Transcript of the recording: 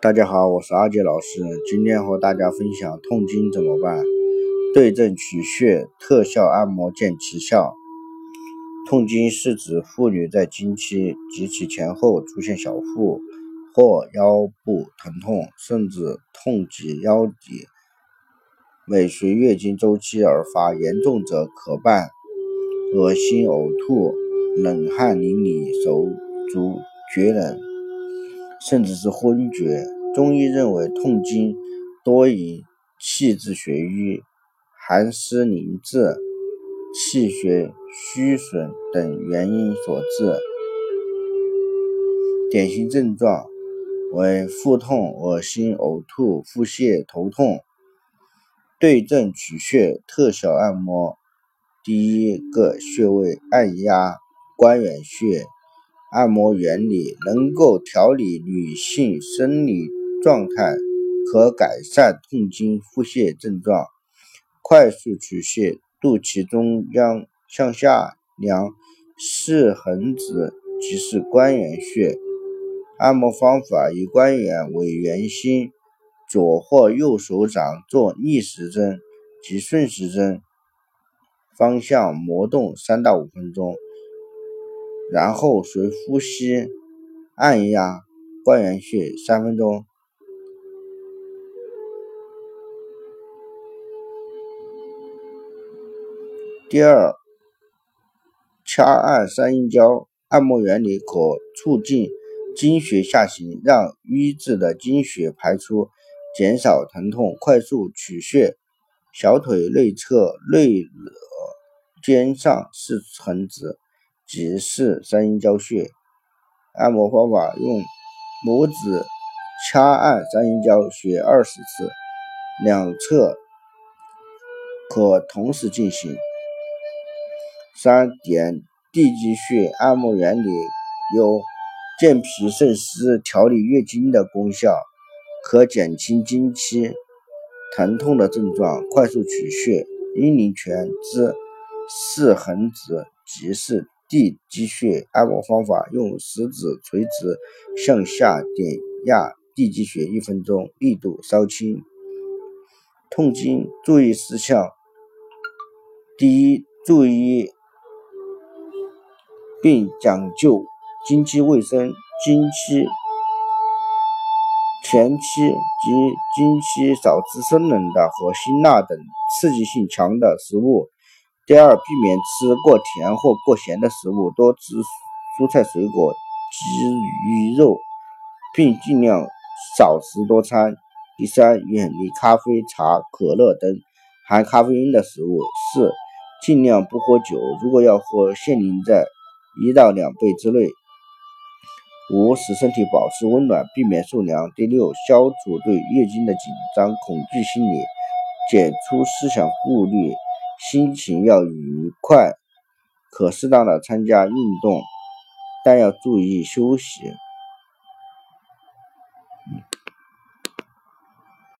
大家好，我是阿杰老师，今天和大家分享痛经怎么办？对症取穴，特效按摩见奇效。痛经是指妇女在经期及其前后出现小腹或腰部疼痛，甚至痛及腰底，每随月经周期而发，严重者可伴恶心、呕吐、冷汗淋漓、手足厥冷。甚至是昏厥。中医认为，痛经多以气滞血瘀、寒湿凝滞、气血虚损等原因所致。典型症状为腹痛、恶心、呕吐、腹泻、头痛。对症取穴，特效按摩。第一个穴位按压关元穴。按摩原理能够调理女性生理状态，可改善痛经、腹泻症状。快速取穴，肚脐中央向下量四横指，即是关元穴。按摩方法以关元为圆心，左或右手掌做逆时针及顺时针方向磨动三到五分钟。然后随呼吸按压关元穴三分钟。第二，掐按三阴交，按摩原理可促进经血下行，让瘀滞的经血排出，减少疼痛。快速取穴：小腿内侧内肋尖上四横指。即是三阴交穴，按摩方法用拇指掐按三阴交穴二十次，两侧可同时进行。三点地基穴按摩原理有健脾渗湿、调理月经的功效，可减轻经期疼痛的症状。快速取穴：阴陵泉之四横指，即是。地基穴按摩方法：用食指垂直向下点压地基穴一分钟，力度稍轻。痛经注意事项：第一，注意并讲究经期卫生。经期前期及经期少吃生冷的和辛辣等刺激性强的食物。第二，避免吃过甜或过咸的食物，多吃蔬菜水果、鸡鱼肉，并尽量少食多餐。第三，远离咖啡、茶、可乐等含咖啡因的食物。四，尽量不喝酒，如果要喝，限定在一到两杯之内。五，使身体保持温暖，避免受凉。第六，消除对月经的紧张恐惧心理，解除思想顾虑。心情要愉快，可适当的参加运动，但要注意休息。